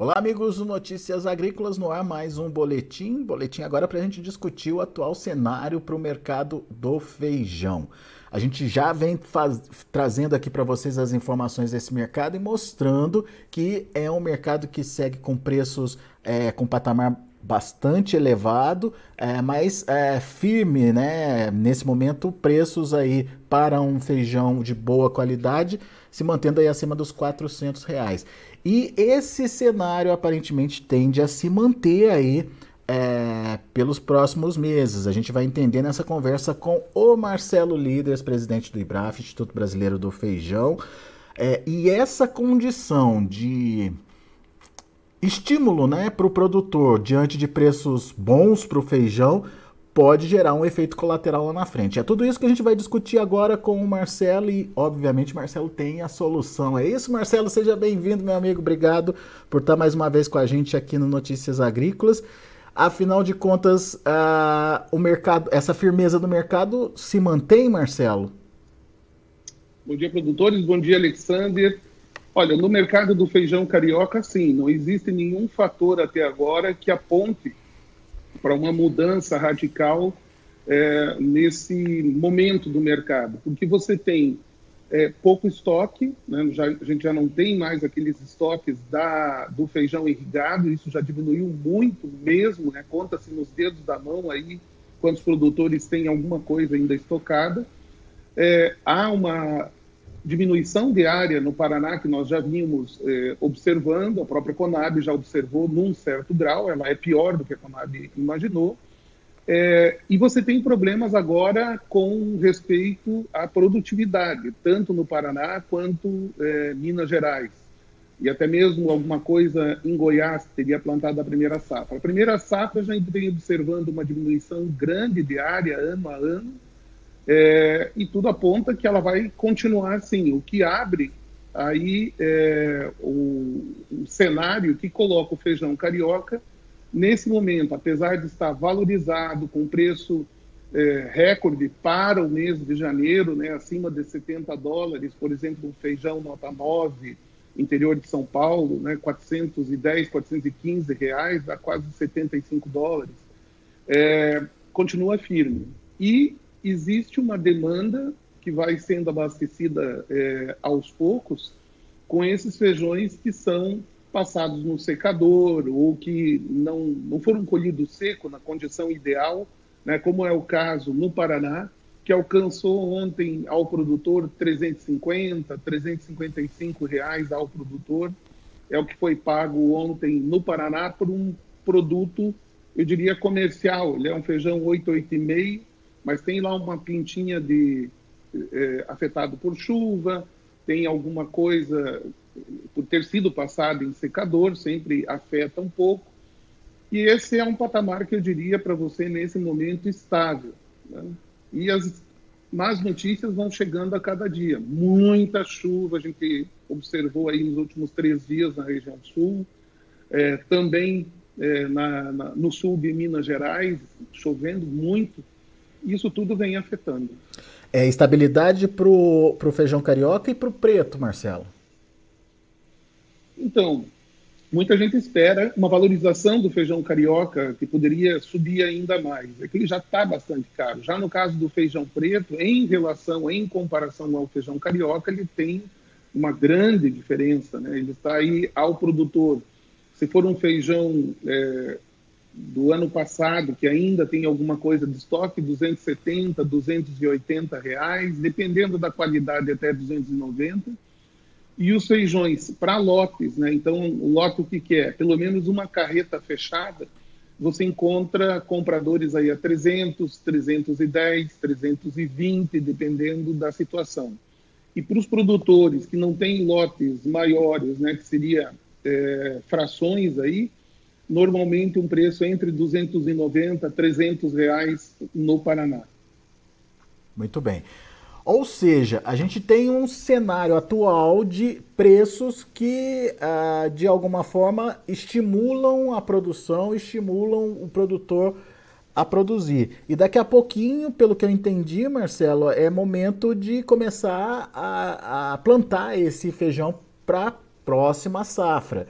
Olá, amigos do Notícias Agrícolas, no ar mais um boletim. Boletim agora para a gente discutir o atual cenário para o mercado do feijão. A gente já vem faz... trazendo aqui para vocês as informações desse mercado e mostrando que é um mercado que segue com preços é, com patamar bastante elevado, é, mas é, firme, né? Nesse momento, preços aí para um feijão de boa qualidade se mantendo aí acima dos 400 reais. E esse cenário aparentemente tende a se manter aí é, pelos próximos meses. A gente vai entender nessa conversa com o Marcelo Líderes, presidente do IBRAF, Instituto Brasileiro do Feijão. É, e essa condição de estímulo né, para o produtor diante de preços bons para o feijão pode gerar um efeito colateral lá na frente. É tudo isso que a gente vai discutir agora com o Marcelo e, obviamente, Marcelo tem a solução. É isso, Marcelo? Seja bem-vindo, meu amigo. Obrigado por estar mais uma vez com a gente aqui no Notícias Agrícolas. Afinal de contas, uh, o mercado, essa firmeza do mercado se mantém, Marcelo? Bom dia, produtores. Bom dia, Alexander. Olha, no mercado do feijão carioca, sim, não existe nenhum fator até agora que aponte para uma mudança radical é, nesse momento do mercado, porque você tem é, pouco estoque, né? já, a gente já não tem mais aqueles estoques da, do feijão irrigado, isso já diminuiu muito mesmo, né? conta-se nos dedos da mão aí quantos produtores têm alguma coisa ainda estocada. É, há uma diminuição de área no Paraná que nós já vimos eh, observando, a própria Conab já observou num certo grau, ela é pior do que a Conab imaginou, é, e você tem problemas agora com respeito à produtividade, tanto no Paraná quanto é, Minas Gerais. E até mesmo alguma coisa em Goiás teria plantado a primeira safra. A primeira safra já vem observando uma diminuição grande de área ano a ano, é, e tudo aponta que ela vai continuar assim, o que abre aí é, o, o, cenário que coloca o feijão carioca nesse momento, apesar de estar valorizado com preço é, recorde para o mês de janeiro, né, acima de 70 dólares, por exemplo, um feijão nota 9, interior de São Paulo, né, 410, 415 reais, dá quase 75 dólares, é, continua firme. E existe uma demanda que vai sendo abastecida é, aos poucos com esses feijões que são passados no secador ou que não, não foram colhidos seco na condição ideal, né, como é o caso no Paraná, que alcançou ontem ao produtor 350, 355 reais ao produtor, é o que foi pago ontem no Paraná por um produto, eu diria comercial, ele é um feijão 885, mas tem lá uma pintinha de é, afetado por chuva, tem alguma coisa por ter sido passado em secador, sempre afeta um pouco. E esse é um patamar que eu diria para você nesse momento estável. Né? E as más notícias vão chegando a cada dia. Muita chuva, a gente observou aí nos últimos três dias na região sul, é, também é, na, na, no sul de Minas Gerais, chovendo muito isso tudo vem afetando. É estabilidade para o feijão carioca e para o preto, Marcelo? Então, muita gente espera uma valorização do feijão carioca que poderia subir ainda mais. É que ele já está bastante caro. Já no caso do feijão preto, em relação, em comparação ao feijão carioca, ele tem uma grande diferença. Né? Ele está aí ao produtor. Se for um feijão é, do ano passado, que ainda tem alguma coisa de estoque, 270, 280 reais, dependendo da qualidade até 290. E os feijões para lotes, né? Então, o lote o que, que é? Pelo menos uma carreta fechada, você encontra compradores aí a 300, 310, 320, dependendo da situação. E para os produtores que não têm lotes maiores, né, que seria é, frações aí, normalmente um preço entre 290 a 300 reais no Paraná. Muito bem. Ou seja, a gente tem um cenário atual de preços que, ah, de alguma forma, estimulam a produção, estimulam o produtor a produzir. E daqui a pouquinho, pelo que eu entendi, Marcelo, é momento de começar a, a plantar esse feijão para a próxima safra.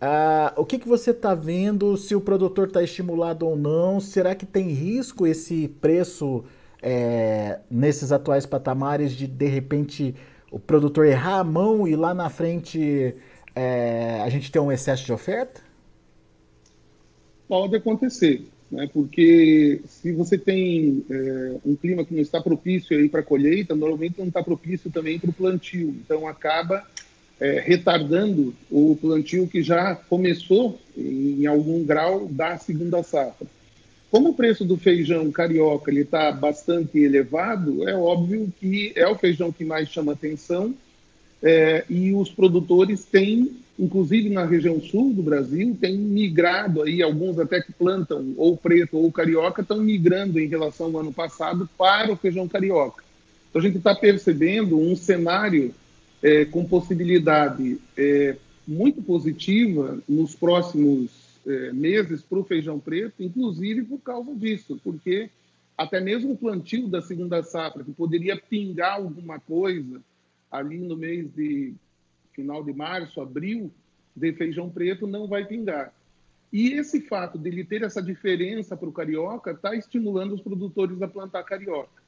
Ah, o que, que você está vendo? Se o produtor está estimulado ou não? Será que tem risco esse preço é, nesses atuais patamares de de repente o produtor errar a mão e lá na frente é, a gente ter um excesso de oferta? Pode acontecer, né? porque se você tem é, um clima que não está propício para colheita, normalmente não está propício também para o plantio. Então acaba é, retardando o plantio que já começou em, algum grau da segunda safra. Como o preço do feijão carioca está bastante elevado, é óbvio que é o feijão que mais chama atenção é, e os produtores têm, inclusive na região sul do Brasil, têm migrado aí, alguns até que plantam ou preto ou carioca, estão migrando em relação ao ano passado para o feijão carioca. Então a gente está percebendo um cenário é, com possibilidade é, muito positiva nos próximos é, meses para o feijão preto, inclusive por causa disso, porque até mesmo o plantio da segunda safra, que poderia pingar alguma coisa ali no mês de final de março, abril, de feijão preto, não vai pingar. E esse fato de ele ter essa diferença para o carioca está estimulando os produtores a plantar carioca.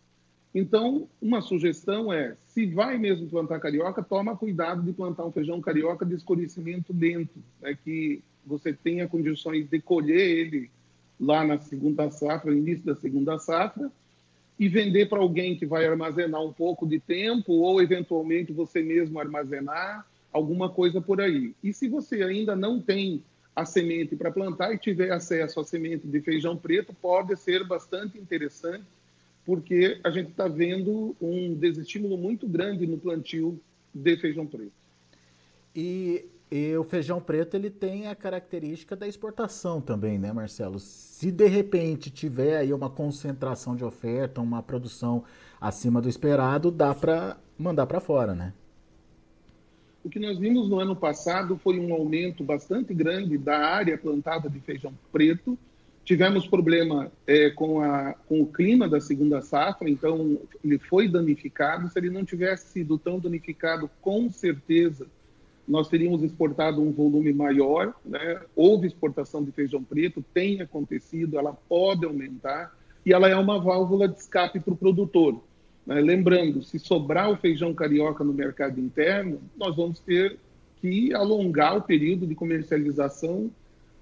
Então, uma sugestão é, se vai mesmo plantar carioca, toma cuidado de plantar um feijão carioca de escurecimento lento, né, que você tenha condições de colher ele lá na segunda safra, no início da segunda safra, e vender para alguém que vai armazenar um pouco de tempo, ou eventualmente você mesmo armazenar, alguma coisa por aí. E se você ainda não tem a semente para plantar e tiver acesso à semente de feijão preto, pode ser bastante interessante porque a gente está vendo um desestímulo muito grande no plantio de feijão preto. E, e, o feijão preto ele tem a característica da exportação também, né, Marcelo? Se de repente tiver aí uma concentração de oferta, uma produção acima do esperado, dá para mandar para fora, né? O que nós vimos no ano passado foi um aumento bastante grande da área plantada de feijão preto, Tivemos problema é, com, a, com o clima da segunda safra, então ele foi danificado. Se ele não tivesse sido tão danificado, com certeza nós teríamos exportado um volume maior. Né? Houve exportação de feijão preto, tem acontecido, ela pode aumentar e ela é uma válvula de escape para o produtor. Né? Lembrando, se sobrar o feijão carioca no mercado interno, nós vamos ter que alongar o período de comercialização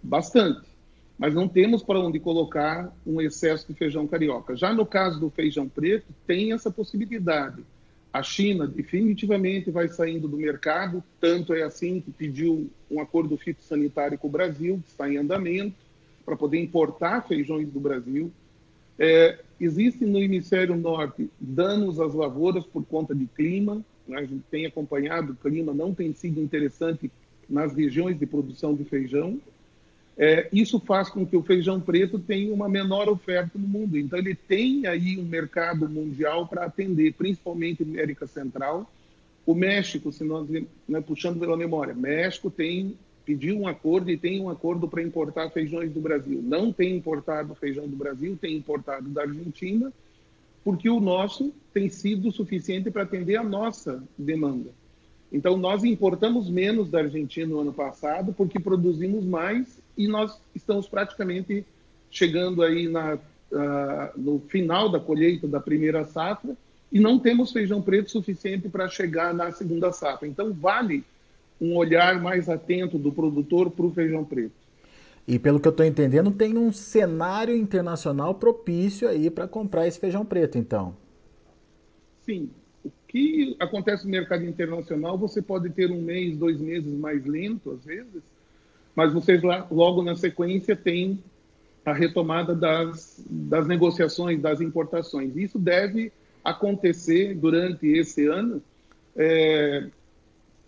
bastante mas não temos para onde colocar um excesso de feijão carioca. Já no caso do feijão preto, tem essa possibilidade. A China definitivamente vai saindo do mercado, tanto é assim que pediu um acordo fitossanitário com o Brasil, que está em andamento, para poder importar feijões do Brasil. É, existem no hemisfério norte danos às lavouras por conta de clima, né? a gente tem acompanhado, o clima não tem sido interessante nas regiões de produção de feijão, é, isso faz com que o feijão preto tenha uma menor oferta no mundo. Então, ele tem aí um mercado mundial para atender, principalmente América Central. O México, se nós né, puxando pela memória, México tem pediu um acordo e tem um acordo para importar feijões do Brasil. Não tem importado feijão do Brasil, tem importado da Argentina, porque o nosso tem sido suficiente para atender a nossa demanda. Então, nós importamos menos da Argentina no ano passado, porque produzimos mais e nós estamos praticamente chegando aí na, uh, no final da colheita da primeira safra e não temos feijão preto suficiente para chegar na segunda safra. Então, vale um olhar mais atento do produtor para o feijão preto. E pelo que eu estou entendendo, tem um cenário internacional propício aí para comprar esse feijão preto, então. Sim, que acontece no mercado internacional, você pode ter um mês, dois meses mais lento, às vezes, mas vocês lá, logo na sequência tem a retomada das, das negociações, das importações. Isso deve acontecer durante esse ano é,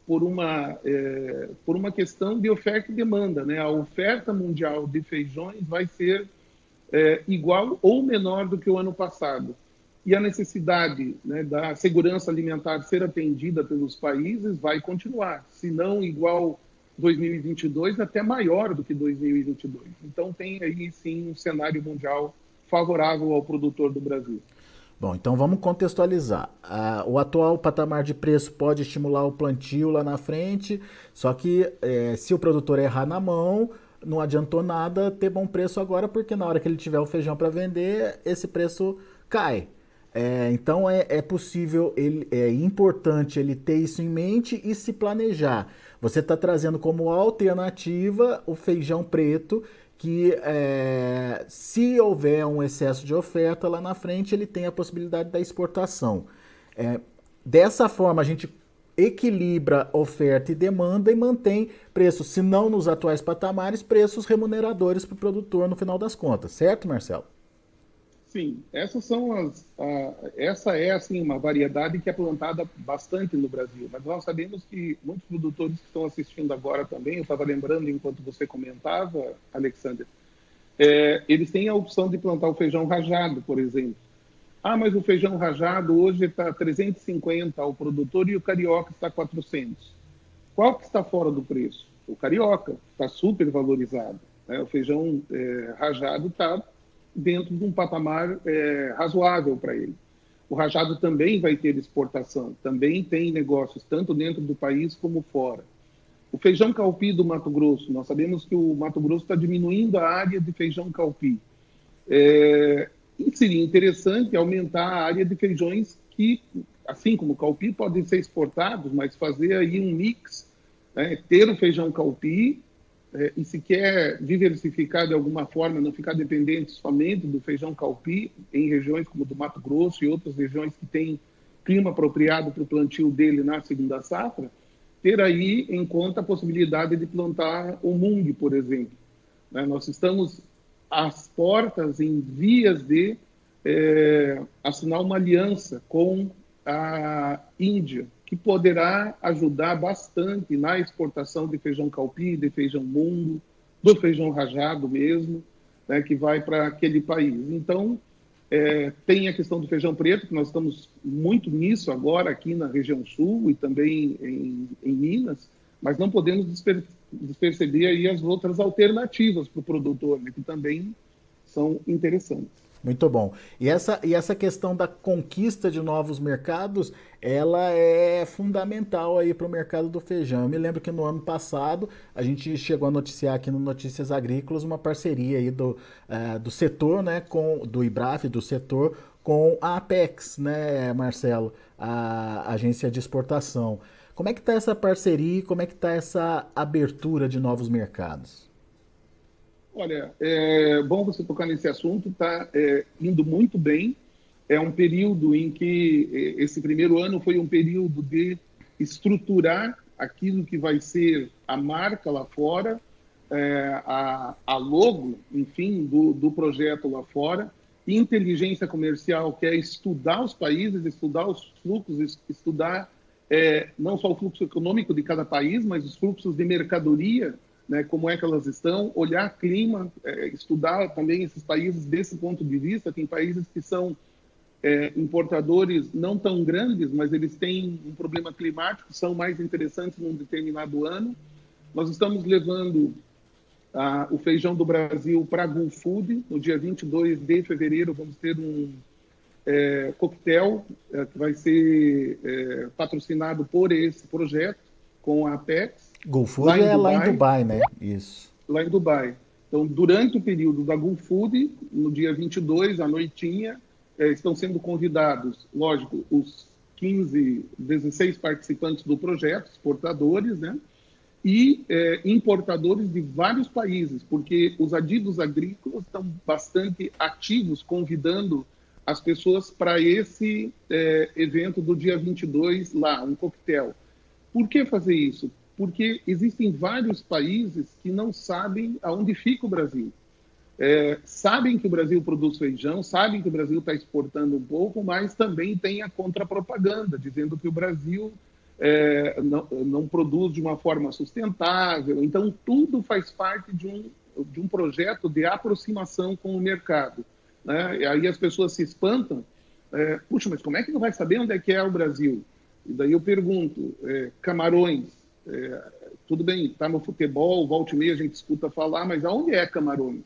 por, uma, é, por uma questão de oferta e demanda. Né? A oferta mundial de feijões vai ser é, igual ou menor do que o ano passado e a necessidade né, da segurança alimentar ser atendida pelos países vai continuar, se não igual 2022, até maior do que 2022. Então tem aí sim um cenário mundial favorável ao produtor do Brasil. Bom, então vamos contextualizar. Ah, o atual patamar de preço pode estimular o plantio lá na frente, só que é, se o produtor errar na mão, não adiantou nada ter bom preço agora, porque na hora que ele tiver o feijão para vender, esse preço cai. É, então é, é, possível, ele, é importante ele ter isso em mente e se planejar. Você está trazendo como alternativa o feijão preto, que é, se houver um excesso de oferta lá na frente, ele tem a possibilidade da exportação. É, dessa forma, a gente equilibra oferta e demanda e mantém preços, se não nos atuais patamares, preços remuneradores para o produtor no final das contas, certo, Marcelo? Sim, essas são as, essa é assim uma variedade que é plantada bastante no Brasil, mas nós sabemos que muitos produtores que estão assistindo agora também, eu estava lembrando enquanto você comentava, Alexander, é, eles têm a opção de plantar o feijão rajado, por exemplo. Ah, mas o feijão rajado hoje está 350 ao produtor e o carioca está 400. Qual que está fora do preço? O carioca está super valorizado. Né? O feijão é, rajado está dentro de um patamar é, razoável para ele. O rajado também vai ter exportação, também tem negócios, tanto dentro do país como fora. O feijão calpi do Mato Grosso, nós sabemos que o Mato Grosso está diminuindo a área de feijão calpi. É, e seria interessante aumentar a área de feijões que, assim como o calpi, podem ser exportados, mas fazer aí um mix, né, ter o feijão calpi é, e se quer diversificar de alguma forma, não ficar dependente somente do feijão calpi, em regiões como do Mato Grosso e outras regiões que têm clima apropriado para o plantio dele na segunda safra, ter aí em conta a possibilidade de plantar o mung, por exemplo. Né? Nós estamos às portas, em vias de é, assinar uma aliança com a Índia, que poderá ajudar bastante na exportação de feijão calpi, de feijão mundo, do feijão rajado mesmo, né, que vai para aquele país. Então, é, tem a questão do feijão preto, que nós estamos muito nisso agora aqui na região sul e também em, em Minas, mas não podemos desper, desperceber aí as outras alternativas para o produtor, né, que também são interessantes. Muito bom. E essa, e essa questão da conquista de novos mercados, ela é fundamental aí para o mercado do feijão. Eu me lembro que no ano passado a gente chegou a noticiar aqui no Notícias Agrícolas uma parceria aí do, uh, do setor, né, com do IBRAF, do setor, com a Apex, né, Marcelo, a agência de exportação. Como é que está essa parceria? Como é que está essa abertura de novos mercados? Olha, é bom você tocar nesse assunto, está é, indo muito bem. É um período em que é, esse primeiro ano foi um período de estruturar aquilo que vai ser a marca lá fora, é, a, a, logo, enfim, do, do projeto lá fora. Inteligência comercial, que é estudar os países, estudar os fluxos, estudar é, não só o fluxo econômico de cada país, mas os fluxos de mercadoria né, como é que elas estão, olhar clima, é, estudar também esses países desse ponto de vista. Tem países que são é, importadores não tão grandes, mas eles têm um problema climático, são mais interessantes num determinado ano. Nós estamos levando o feijão do Brasil para a Food. No dia 22 de fevereiro, vamos ter um é, coquetel é, que vai ser é, patrocinado por esse projeto com a Apex. Gulf Food lá é Dubai, lá em Dubai, né? Isso. Lá em Dubai. Então, durante o período da Gulf Food, no dia 22, à noitinha, é, estão sendo convidados, lógico, os 15, 16 participantes do projeto, exportadores, né? E é, importadores de vários países, porque os adidos agrícolas estão bastante ativos, convidando as pessoas para esse é, evento do dia 22 lá, um coquetel. Por que fazer isso? porque existem vários países que não sabem aonde fica o Brasil. É, sabem que o Brasil produz feijão, sabem que o Brasil está exportando um pouco, mas também tem a contrapropaganda, dizendo que o Brasil é, não, não, produz de uma forma sustentável. Então, tudo faz parte de um, de um projeto de aproximação com o mercado. Né? E aí as pessoas se espantam. É, Puxa, mas como é que não vai saber onde é que é o Brasil? E daí eu pergunto, é, Camarões, é, tudo bem, está no futebol, volta e meia a gente escuta falar, mas aonde é Camarões?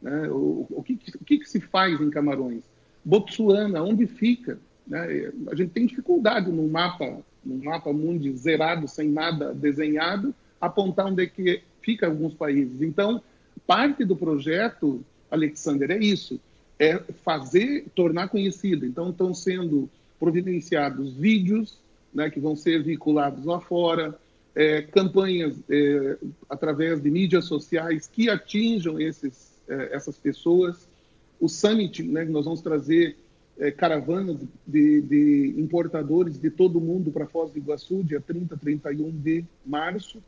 Né? O, o, que, o que, que se faz em Camarões? Botsuana, onde fica? Né? A gente tem dificuldade no mapa, no mapa mundo zerado, sem nada desenhado, apontar onde é que fica alguns países. Então, parte do projeto, Alexander, é isso, é fazer, tornar conhecido. Então, estão sendo providenciados vídeos né, que vão ser vinculados lá fora, é, campanhas é, através de mídias sociais que atinjam esses, é, essas pessoas. O Summit, né, nós vamos trazer é, caravanas de, de, importadores de todo o mundo para Foz do Iguaçu, dia 30, 31 de março.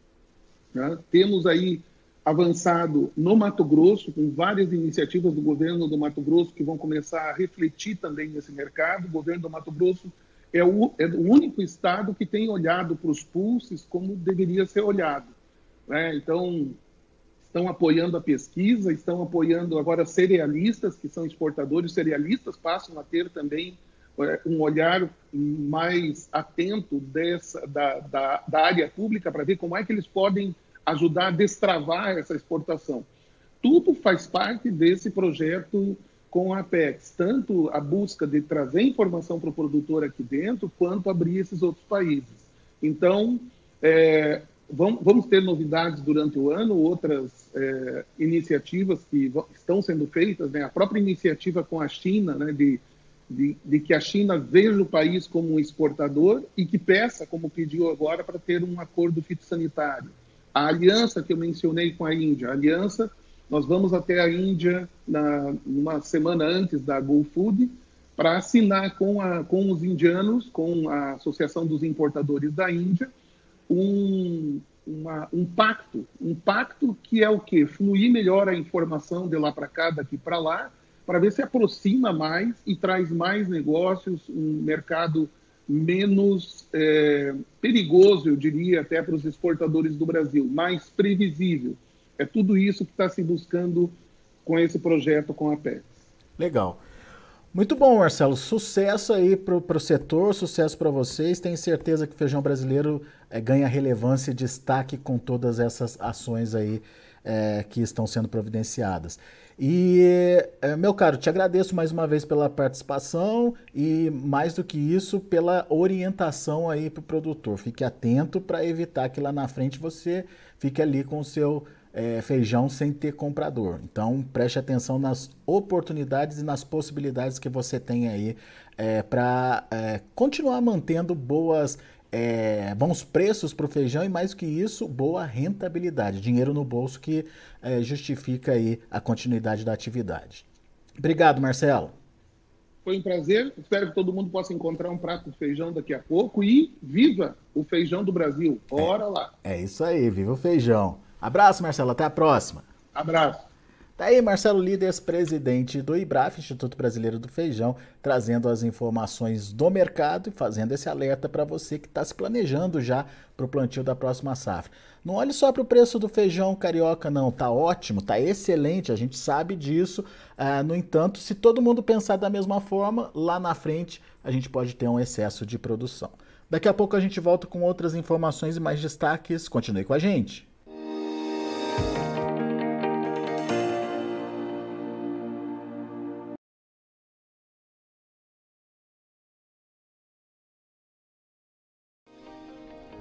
Né? Temos aí avançado no Mato Grosso, com várias iniciativas do governo do Mato Grosso que vão começar a refletir também nesse mercado. O governo do Mato Grosso é o, é o único estado que tem olhado para os pulses como deveria ser olhado. Né? Então, estão apoiando a pesquisa, estão apoiando agora cerealistas, que são exportadores cerealistas, passam a ter também é, um olhar mais atento dessa, da, da, da área pública para ver como é que eles podem ajudar a destravar essa exportação. Tudo faz parte desse projeto com a Apex, tanto a busca de trazer informação para o produtor aqui dentro, quanto abrir esses outros países. Então, é, vamos ter novidades durante o ano, outras é, iniciativas que estão sendo feitas, né? a própria iniciativa com a China, né? de, de, de, que a China veja o país como um exportador e que peça, como pediu agora, para ter um acordo fitossanitário. A aliança que eu mencionei com a Índia, a aliança nós vamos até a Índia na, uma semana antes da GoFood para assinar com, a, com os indianos, com a Associação dos Importadores da Índia, um, uma, um pacto, um pacto que é o que fluir melhor a informação de lá para cá, daqui para lá, para ver se aproxima mais e traz mais negócios, um mercado menos é, perigoso, eu diria, até para os exportadores do Brasil, mais previsível. É tudo isso que está se buscando com esse projeto com a PEX. Legal. Muito bom, Marcelo. Sucesso aí para o setor, sucesso para vocês. Tenho certeza que o feijão brasileiro é, ganha relevância e destaque com todas essas ações aí é, que estão sendo providenciadas. E, é, meu caro, te agradeço mais uma vez pela participação e, mais do que isso, pela orientação aí para o produtor. Fique atento para evitar que lá na frente você fique ali com o seu é, feijão sem ter comprador. Então preste atenção nas oportunidades e nas possibilidades que você tem aí é, para é, continuar mantendo boas é, bons preços para o feijão e mais do que isso, boa rentabilidade, dinheiro no bolso que é, justifica aí a continuidade da atividade. Obrigado, Marcelo. Foi um prazer. Espero que todo mundo possa encontrar um prato de feijão daqui a pouco e viva o feijão do Brasil. Bora é, lá. É isso aí, viva o feijão. Abraço, Marcelo. Até a próxima. Abraço. Tá aí Marcelo Líderes, presidente do IBRAF, Instituto Brasileiro do Feijão, trazendo as informações do mercado e fazendo esse alerta para você que está se planejando já para o plantio da próxima safra. Não olhe só para o preço do feijão carioca, não. Tá ótimo, tá excelente, a gente sabe disso. Ah, no entanto, se todo mundo pensar da mesma forma, lá na frente a gente pode ter um excesso de produção. Daqui a pouco a gente volta com outras informações e mais destaques. Continue com a gente.